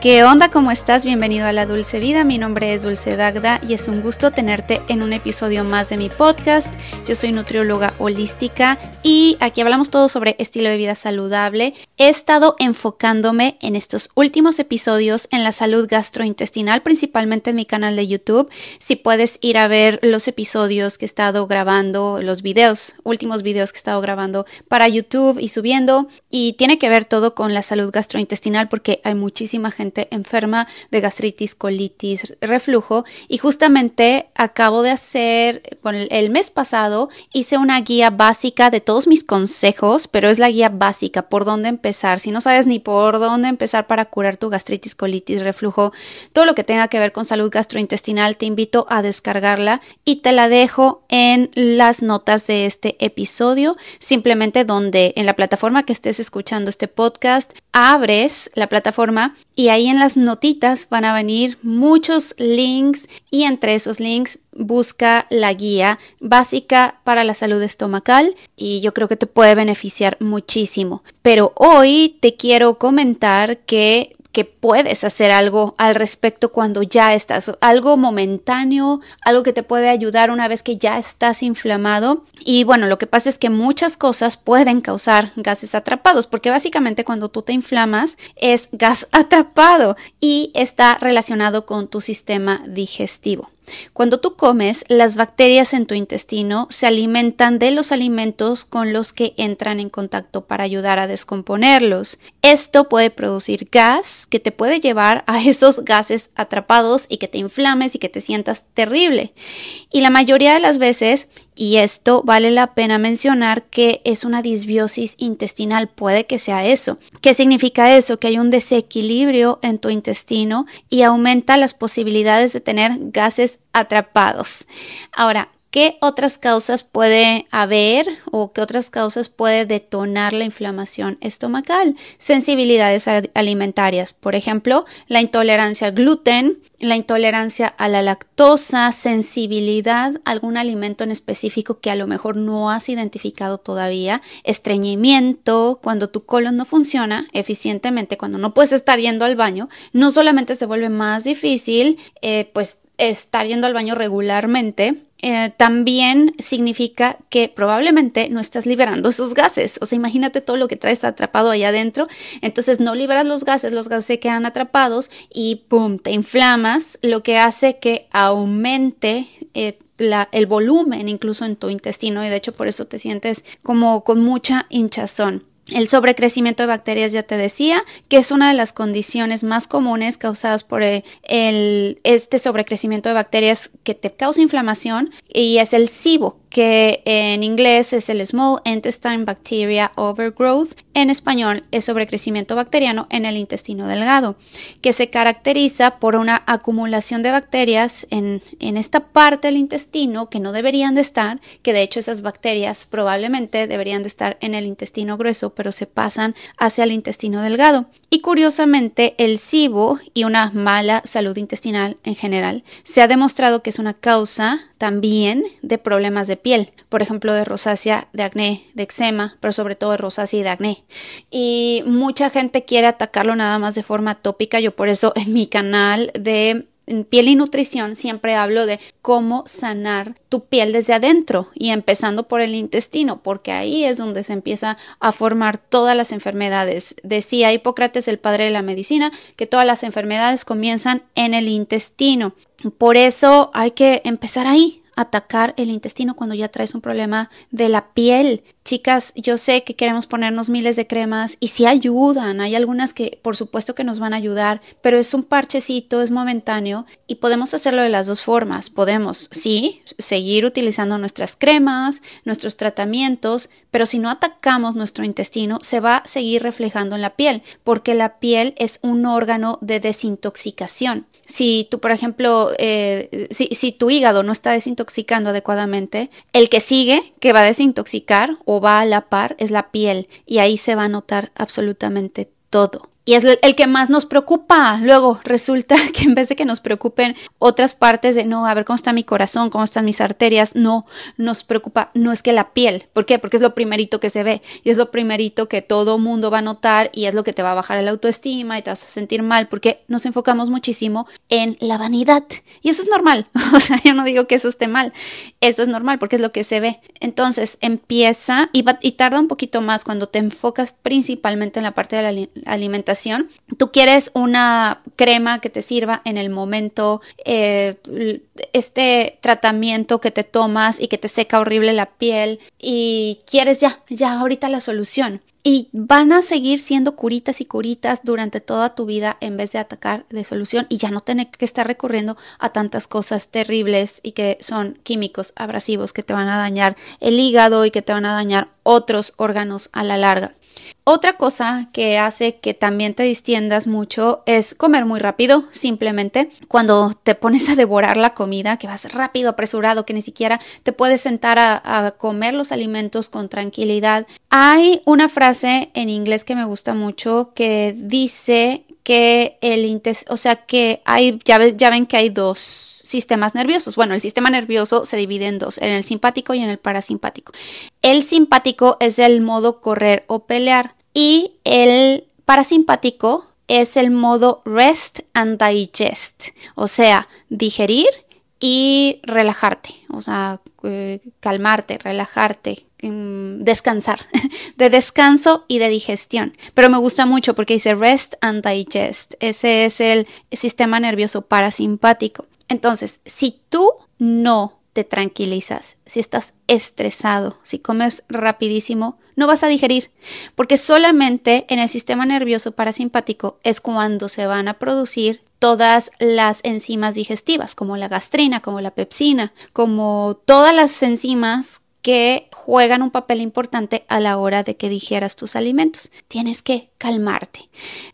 ¿Qué onda? ¿Cómo estás? Bienvenido a La Dulce Vida. Mi nombre es Dulce Dagda y es un gusto tenerte en un episodio más de mi podcast. Yo soy nutrióloga holística y aquí hablamos todo sobre estilo de vida saludable. He estado enfocándome en estos últimos episodios en la salud gastrointestinal, principalmente en mi canal de YouTube. Si puedes ir a ver los episodios que he estado grabando, los videos, últimos videos que he estado grabando para YouTube y subiendo. Y tiene que ver todo con la salud gastrointestinal porque hay muchísima gente enferma de gastritis, colitis, reflujo y justamente acabo de hacer, el, mes pasado hice una guía básica de todos mis consejos, pero es la guía básica por dónde empezar. Si no sabes ni por dónde empezar para curar tu gastritis, colitis, reflujo, todo lo que tenga que ver con salud gastrointestinal, te invito a descargarla y te la dejo en las notas de este episodio, simplemente donde en la plataforma que estés escuchando este podcast, abres la plataforma y ahí en las notitas van a venir muchos links y entre esos links busca la guía básica para la salud estomacal y yo creo que te puede beneficiar muchísimo. Pero hoy te quiero comentar que que puedes hacer algo al respecto cuando ya estás, algo momentáneo, algo que te puede ayudar una vez que ya estás inflamado. Y bueno, lo que pasa es que muchas cosas pueden causar gases atrapados, porque básicamente cuando tú te inflamas es gas atrapado y está relacionado con tu sistema digestivo. Cuando tú comes, las bacterias en tu intestino se alimentan de los alimentos con los que entran en contacto para ayudar a descomponerlos. Esto puede producir gas que te puede llevar a esos gases atrapados y que te inflames y que te sientas terrible. Y la mayoría de las veces y esto vale la pena mencionar que es una disbiosis intestinal, puede que sea eso. ¿Qué significa eso? Que hay un desequilibrio en tu intestino y aumenta las posibilidades de tener gases atrapados. Ahora, ¿Qué otras causas puede haber o qué otras causas puede detonar la inflamación estomacal? Sensibilidades alimentarias, por ejemplo, la intolerancia al gluten, la intolerancia a la lactosa, sensibilidad a algún alimento en específico que a lo mejor no has identificado todavía, estreñimiento, cuando tu colon no funciona eficientemente, cuando no puedes estar yendo al baño, no solamente se vuelve más difícil, eh, pues estar yendo al baño regularmente, eh, también significa que probablemente no estás liberando esos gases. O sea, imagínate todo lo que traes atrapado ahí adentro. Entonces no liberas los gases, los gases se quedan atrapados y ¡pum! te inflamas, lo que hace que aumente eh, el volumen incluso en tu intestino y de hecho por eso te sientes como con mucha hinchazón. El sobrecrecimiento de bacterias, ya te decía, que es una de las condiciones más comunes causadas por eh, el, este sobrecrecimiento de bacterias que te causa inflamación y es el SIBO, que en inglés es el Small Intestine Bacteria Overgrowth, en español es sobrecrecimiento bacteriano en el intestino delgado, que se caracteriza por una acumulación de bacterias en, en esta parte del intestino que no deberían de estar, que de hecho esas bacterias probablemente deberían de estar en el intestino grueso, pero se pasan hacia el intestino delgado. Y curiosamente, el SIBO y una mala salud intestinal en general se ha demostrado que es una causa también de problemas de piel, por ejemplo, de rosácea, de acné, de eczema, pero sobre todo de rosácea y de acné. Y mucha gente quiere atacarlo nada más de forma tópica. Yo por eso en mi canal de piel y nutrición siempre hablo de cómo sanar tu piel desde adentro y empezando por el intestino, porque ahí es donde se empieza a formar todas las enfermedades. Decía Hipócrates, el padre de la medicina, que todas las enfermedades comienzan en el intestino. Por eso hay que empezar ahí, atacar el intestino cuando ya traes un problema de la piel. Chicas, yo sé que queremos ponernos miles de cremas y sí ayudan, hay algunas que por supuesto que nos van a ayudar, pero es un parchecito, es momentáneo y podemos hacerlo de las dos formas. Podemos, sí, seguir utilizando nuestras cremas, nuestros tratamientos, pero si no atacamos nuestro intestino, se va a seguir reflejando en la piel, porque la piel es un órgano de desintoxicación. Si tú, por ejemplo, eh, si, si tu hígado no está desintoxicando adecuadamente, el que sigue, que va a desintoxicar o va a la par, es la piel. Y ahí se va a notar absolutamente todo y es el que más nos preocupa. Luego resulta que en vez de que nos preocupen otras partes de no, a ver cómo está mi corazón, cómo están mis arterias, no, nos preocupa, no es que la piel. ¿Por qué? Porque es lo primerito que se ve y es lo primerito que todo mundo va a notar y es lo que te va a bajar el autoestima y te vas a sentir mal porque nos enfocamos muchísimo en la vanidad. Y eso es normal. O sea, yo no digo que eso esté mal. Eso es normal porque es lo que se ve. Entonces empieza y, y tarda un poquito más cuando te enfocas principalmente en la parte de la alimentación tú quieres una crema que te sirva en el momento, eh, este tratamiento que te tomas y que te seca horrible la piel y quieres ya, ya ahorita la solución. Y van a seguir siendo curitas y curitas durante toda tu vida en vez de atacar de solución y ya no tener que estar recurriendo a tantas cosas terribles y que son químicos abrasivos que te van a dañar el hígado y que te van a dañar otros órganos a la larga. Otra cosa que hace que también te distiendas mucho es comer muy rápido, simplemente cuando te pones a devorar la comida, que vas rápido, apresurado, que ni siquiera te puedes sentar a, comer los alimentos con tranquilidad. Hay una frase en inglés que me gusta mucho que dice que el o sea que hay, ya, ya ven que hay dos sistemas nerviosos. Bueno, el sistema nervioso se divide en dos, en el simpático y en el parasimpático. El simpático es el modo correr o pelear y el parasimpático es el modo rest and digest, o sea, digerir y relajarte, o sea, eh, calmarte, relajarte, mm, descansar, de descanso y de digestión. Pero me gusta mucho porque dice rest and digest, ese es el sistema nervioso parasimpático. Entonces, si tú no te tranquilizas, si estás estresado, si comes rapidísimo, no vas a digerir, porque solamente en el sistema nervioso parasimpático es cuando se van a producir todas las enzimas digestivas, como la gastrina, como la pepsina, como todas las enzimas que juegan un papel importante a la hora de que digieras tus alimentos. Tienes que calmarte.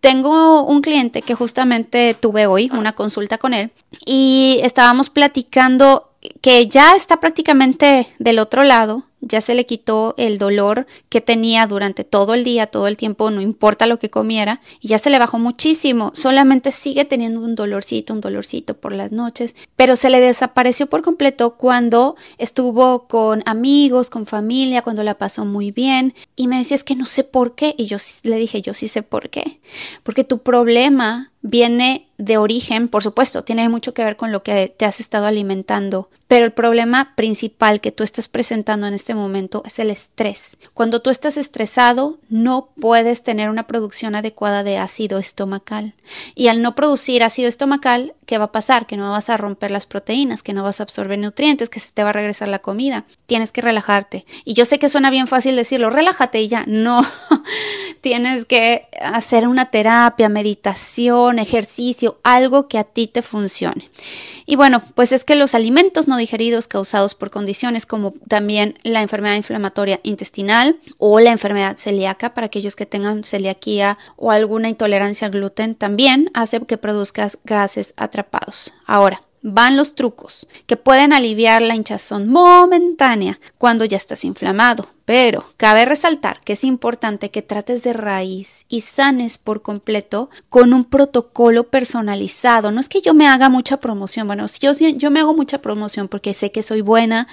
Tengo un cliente que justamente tuve hoy una consulta con él y estábamos platicando que ya está prácticamente del otro lado ya se le quitó el dolor que tenía durante todo el día, todo el tiempo, no importa lo que comiera, y ya se le bajó muchísimo, solamente sigue teniendo un dolorcito, un dolorcito por las noches, pero se le desapareció por completo cuando estuvo con amigos, con familia, cuando la pasó muy bien, y me decía es que no sé por qué, y yo le dije yo sí sé por qué, porque tu problema viene de origen, por supuesto, tiene mucho que ver con lo que te has estado alimentando, pero el problema principal que tú estás presentando en este momento es el estrés. Cuando tú estás estresado, no puedes tener una producción adecuada de ácido estomacal. Y al no producir ácido estomacal, ¿qué va a pasar? Que no vas a romper las proteínas, que no vas a absorber nutrientes, que se te va a regresar la comida. Tienes que relajarte. Y yo sé que suena bien fácil decirlo, relájate y ya. No, tienes que hacer una terapia, meditación, ejercicio, algo que a ti te funcione. Y bueno, pues es que los alimentos no digeridos causados por condiciones como también la enfermedad inflamatoria intestinal o la enfermedad celíaca para aquellos que tengan celiaquía o alguna intolerancia al gluten también hace que produzcas gases atrapados. Ahora, van los trucos que pueden aliviar la hinchazón momentánea cuando ya estás inflamado. Pero cabe resaltar que es importante que trates de raíz y sanes por completo con un protocolo personalizado. No es que yo me haga mucha promoción, bueno, yo, yo me hago mucha promoción porque sé que soy buena,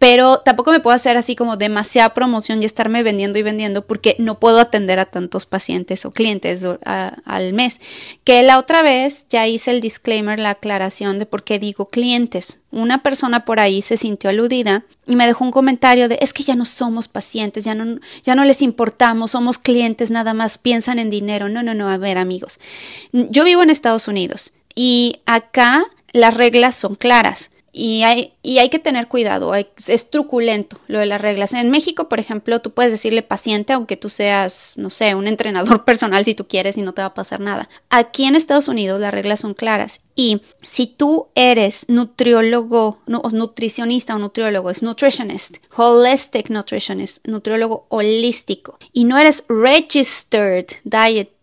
pero tampoco me puedo hacer así como demasiada promoción y estarme vendiendo y vendiendo porque no puedo atender a tantos pacientes o clientes al mes. Que la otra vez ya hice el disclaimer, la aclaración de por qué digo clientes. Una persona por ahí se sintió aludida y me dejó un comentario de es que ya no somos pacientes, ya no, ya no les importamos, somos clientes, nada más piensan en dinero. No, no, no, a ver amigos. Yo vivo en Estados Unidos y acá las reglas son claras. Y hay, y hay que tener cuidado, es truculento lo de las reglas. En México, por ejemplo, tú puedes decirle paciente aunque tú seas, no sé, un entrenador personal si tú quieres y no te va a pasar nada. Aquí en Estados Unidos las reglas son claras y si tú eres nutriólogo, o nutricionista o nutriólogo, es nutritionist, holistic nutritionist, nutriólogo holístico y no eres registered diet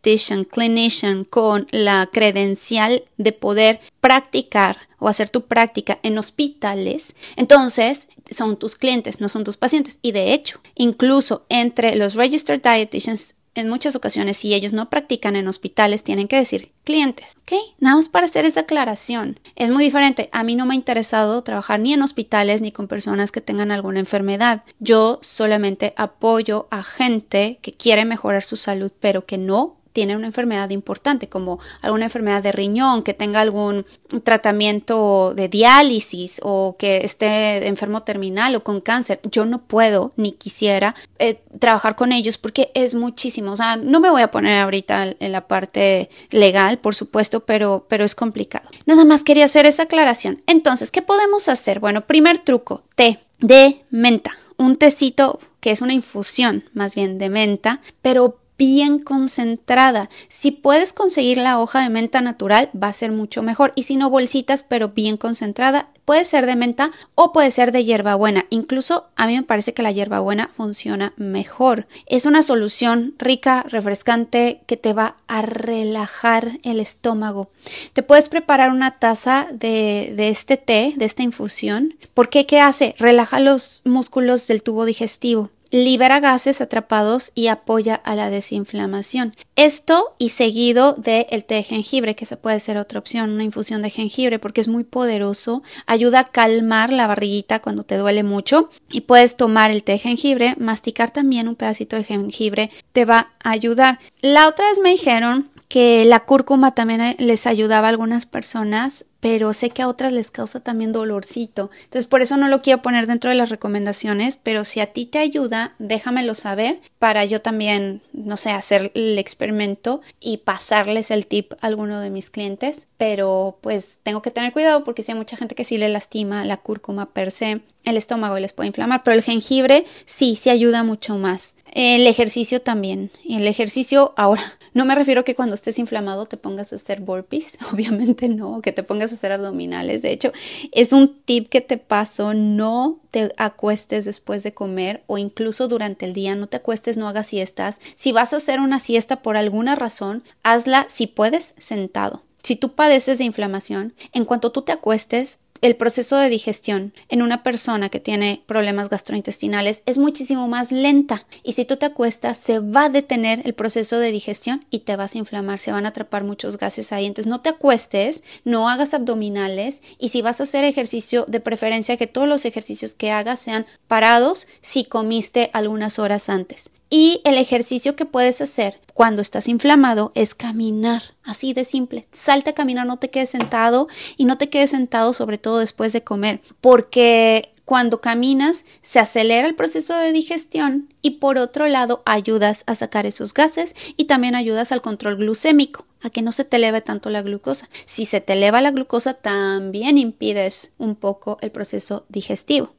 clinician con la credencial de poder practicar o hacer tu práctica en hospitales, entonces son tus clientes, no son tus pacientes. Y de hecho, incluso entre los registered dietitians en muchas ocasiones, si ellos no practican en hospitales, tienen que decir clientes, ¿ok? Nada más para hacer esa aclaración. Es muy diferente. A mí no me ha interesado trabajar ni en hospitales ni con personas que tengan alguna enfermedad. Yo solamente apoyo a gente que quiere mejorar su salud, pero que no tiene una enfermedad importante, como alguna enfermedad de riñón, que tenga algún tratamiento de diálisis o que esté enfermo terminal o con cáncer, yo no puedo ni quisiera eh, trabajar con ellos porque es muchísimo. O sea, no me voy a poner ahorita en la parte legal, por supuesto, pero, pero es complicado. Nada más quería hacer esa aclaración. Entonces, ¿qué podemos hacer? Bueno, primer truco, té de menta, un tecito que es una infusión más bien de menta, pero bien concentrada. Si puedes conseguir la hoja de menta natural, va a ser mucho mejor. Y si no, bolsitas, pero bien concentrada. Puede ser de menta o puede ser de hierbabuena. Incluso a mí me parece que la hierbabuena funciona mejor. Es una solución rica, refrescante, que te va a relajar el estómago. Te puedes preparar una taza de, de este té, de esta infusión. ¿Por qué? ¿Qué hace? Relaja los músculos del tubo digestivo libera gases atrapados y apoya a la desinflamación. Esto y seguido del el té de jengibre, que se puede ser otra opción, una infusión de jengibre, porque es muy poderoso, ayuda a calmar la barriguita cuando te duele mucho y puedes tomar el té de jengibre, masticar también un pedacito de jengibre, te va a ayudar. La otra vez me dijeron que la cúrcuma también les ayudaba a algunas personas pero sé que a otras les causa también dolorcito. Entonces, por eso no lo quiero poner dentro de las recomendaciones, pero si a ti te ayuda, déjamelo saber para yo también, no sé, hacer el experimento y pasarles el tip a alguno de mis clientes. Pero pues tengo que tener cuidado porque si hay mucha gente que sí le lastima la cúrcuma per se el estómago y les puede inflamar, pero el jengibre sí, sí ayuda mucho más. El ejercicio también. El ejercicio ahora, no me refiero que cuando estés inflamado te pongas a hacer burpees, obviamente no, que te pongas hacer abdominales. De hecho, es un tip que te paso, no te acuestes después de comer o incluso durante el día, no te acuestes, no hagas siestas. Si vas a hacer una siesta por alguna razón, hazla si puedes sentado. Si tú padeces de inflamación, en cuanto tú te acuestes, el proceso de digestión en una persona que tiene problemas gastrointestinales es muchísimo más lenta y si tú te acuestas se va a detener el proceso de digestión y te vas a inflamar, se van a atrapar muchos gases ahí. Entonces no te acuestes, no hagas abdominales y si vas a hacer ejercicio de preferencia que todos los ejercicios que hagas sean parados si comiste algunas horas antes. Y el ejercicio que puedes hacer cuando estás inflamado es caminar, así de simple. Salte a caminar, no te quedes sentado y no te quedes sentado sobre todo después de comer, porque cuando caminas se acelera el proceso de digestión y por otro lado ayudas a sacar esos gases y también ayudas al control glucémico a que no se te eleve tanto la glucosa. Si se te eleva la glucosa, también impides un poco el proceso digestivo.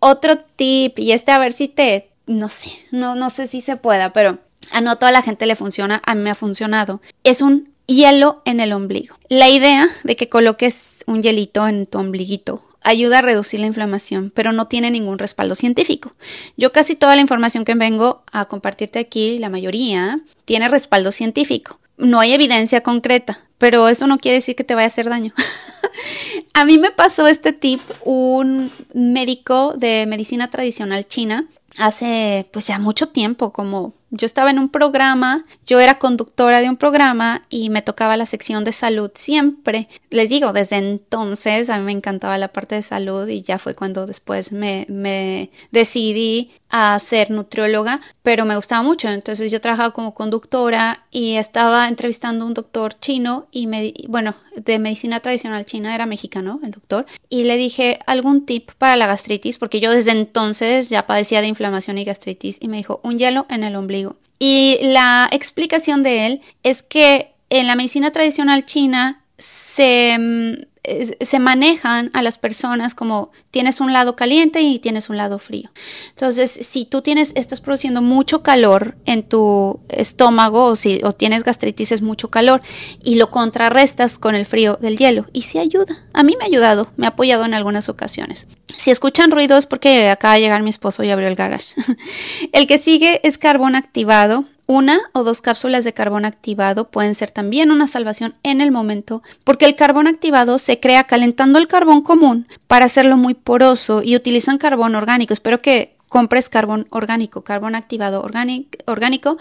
Otro tip, y este a ver si te, no sé, no, no sé si se pueda, pero a no toda la gente le funciona, a mí me ha funcionado. Es un hielo en el ombligo. La idea de que coloques un hielito en tu ombliguito ayuda a reducir la inflamación, pero no tiene ningún respaldo científico. Yo casi toda la información que vengo a compartirte aquí, la mayoría, tiene respaldo científico. No hay evidencia concreta, pero eso no quiere decir que te vaya a hacer daño. a mí me pasó este tip un médico de medicina tradicional china hace pues ya mucho tiempo, como yo estaba en un programa, yo era conductora de un programa y me tocaba la sección de salud siempre. Les digo, desde entonces a mí me encantaba la parte de salud y ya fue cuando después me, me decidí a ser nutrióloga, pero me gustaba mucho. Entonces yo trabajaba como conductora y estaba entrevistando a un doctor chino y me, bueno, de medicina tradicional china, era mexicano el doctor, y le dije algún tip para la gastritis, porque yo desde entonces ya padecía de inflamación y gastritis y me dijo un hielo en el ombligo y la explicación de él es que en la medicina tradicional china se, mm, se, manejan a las personas como tienes un lado caliente y tienes un lado frío. Entonces, si tú tienes, estás produciendo mucho calor en tu estómago o si o tienes gastritis es mucho calor y lo contrarrestas con el frío del hielo y sí ayuda. A mí me ha ayudado, me ha apoyado en algunas ocasiones. Si escuchan ruidos porque acaba de llegar mi esposo y abrió el garage. el que sigue es carbón activado una o dos cápsulas de carbón activado pueden ser también una salvación en el momento, porque el carbón activado se crea calentando el carbón común para hacerlo muy poroso y utilizan carbón orgánico. Espero que compres carbón orgánico, carbón activado orgánico.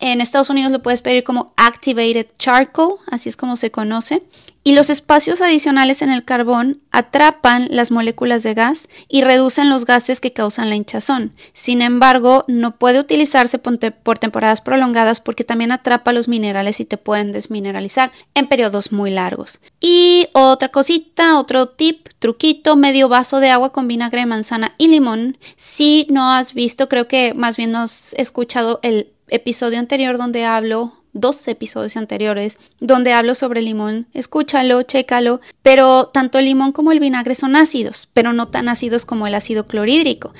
En Estados Unidos lo puedes pedir como activated charcoal, así es como se conoce y los espacios adicionales en el carbón atrapan las moléculas de gas y reducen los gases que causan la hinchazón. Sin embargo, no puede utilizarse por temporadas prolongadas porque también atrapa los minerales y te pueden desmineralizar en periodos muy largos. Y otra cosita, otro tip, truquito, medio vaso de agua con vinagre de manzana y limón. Si no has visto, creo que más bien no has escuchado el episodio anterior donde hablo dos episodios anteriores donde hablo sobre limón. Escúchalo, chécalo. Pero tanto el limón como el vinagre son ácidos, pero no tan ácidos como el ácido clorhídrico.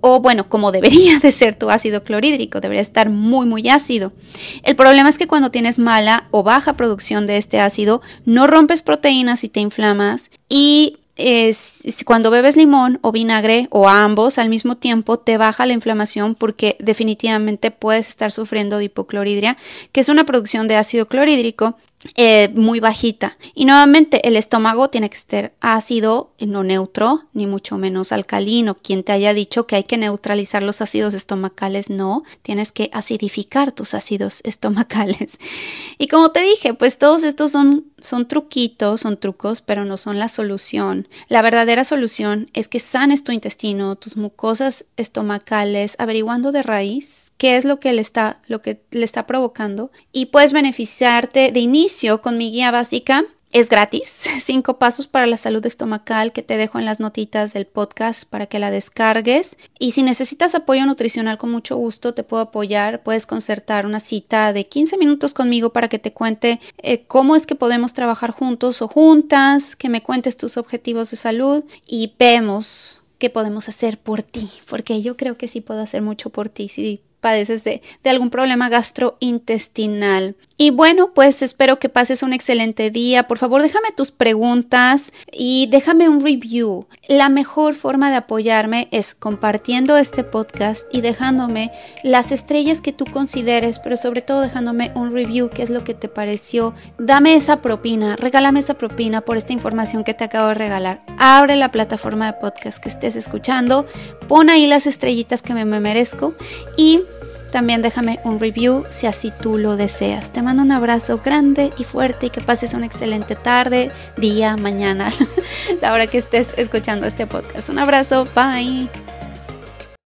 O bueno, como debería de ser tu ácido clorhídrico, debería estar muy muy ácido. El problema es que cuando tienes mala o baja producción de este ácido, no rompes proteínas y te inflamas y es, cuando bebes limón o vinagre o ambos al mismo tiempo te baja la inflamación porque definitivamente puedes estar sufriendo de hipocloridria, que es una producción de ácido clorhídrico eh, muy bajita. Y nuevamente el estómago tiene que estar ácido, no neutro, ni mucho menos alcalino. Quien te haya dicho que hay que neutralizar los ácidos estomacales, no, tienes que acidificar tus ácidos estomacales. Y como te dije, pues todos estos son, son truquitos, son trucos, pero no son la solución. La verdadera solución es que sanes tu intestino, tus mucosas estomacales, averiguando de raíz qué es lo que le está, lo que le está provocando y puedes beneficiarte de inicio con mi guía básica. Es gratis, cinco pasos para la salud estomacal que te dejo en las notitas del podcast para que la descargues. Y si necesitas apoyo nutricional con mucho gusto, te puedo apoyar. Puedes concertar una cita de 15 minutos conmigo para que te cuente eh, cómo es que podemos trabajar juntos o juntas, que me cuentes tus objetivos de salud y vemos qué podemos hacer por ti, porque yo creo que sí puedo hacer mucho por ti. Si padeces de, algún problema gastrointestinal. Y bueno, pues espero que pases un excelente día. Por favor, déjame tus preguntas y déjame un review. La mejor forma de apoyarme es compartiendo este podcast y dejándome las estrellas que tú consideres, pero sobre todo dejándome un review, qué es lo que te pareció. Dame esa propina, regálame esa propina por esta información que te acabo de regalar. Abre la plataforma de podcast que estés escuchando, pon ahí las estrellitas que me merezco y también déjame un review si así tú lo deseas. Te mando un abrazo grande y fuerte y que pases una excelente tarde, día, mañana, la hora que estés escuchando este podcast. Un abrazo, bye.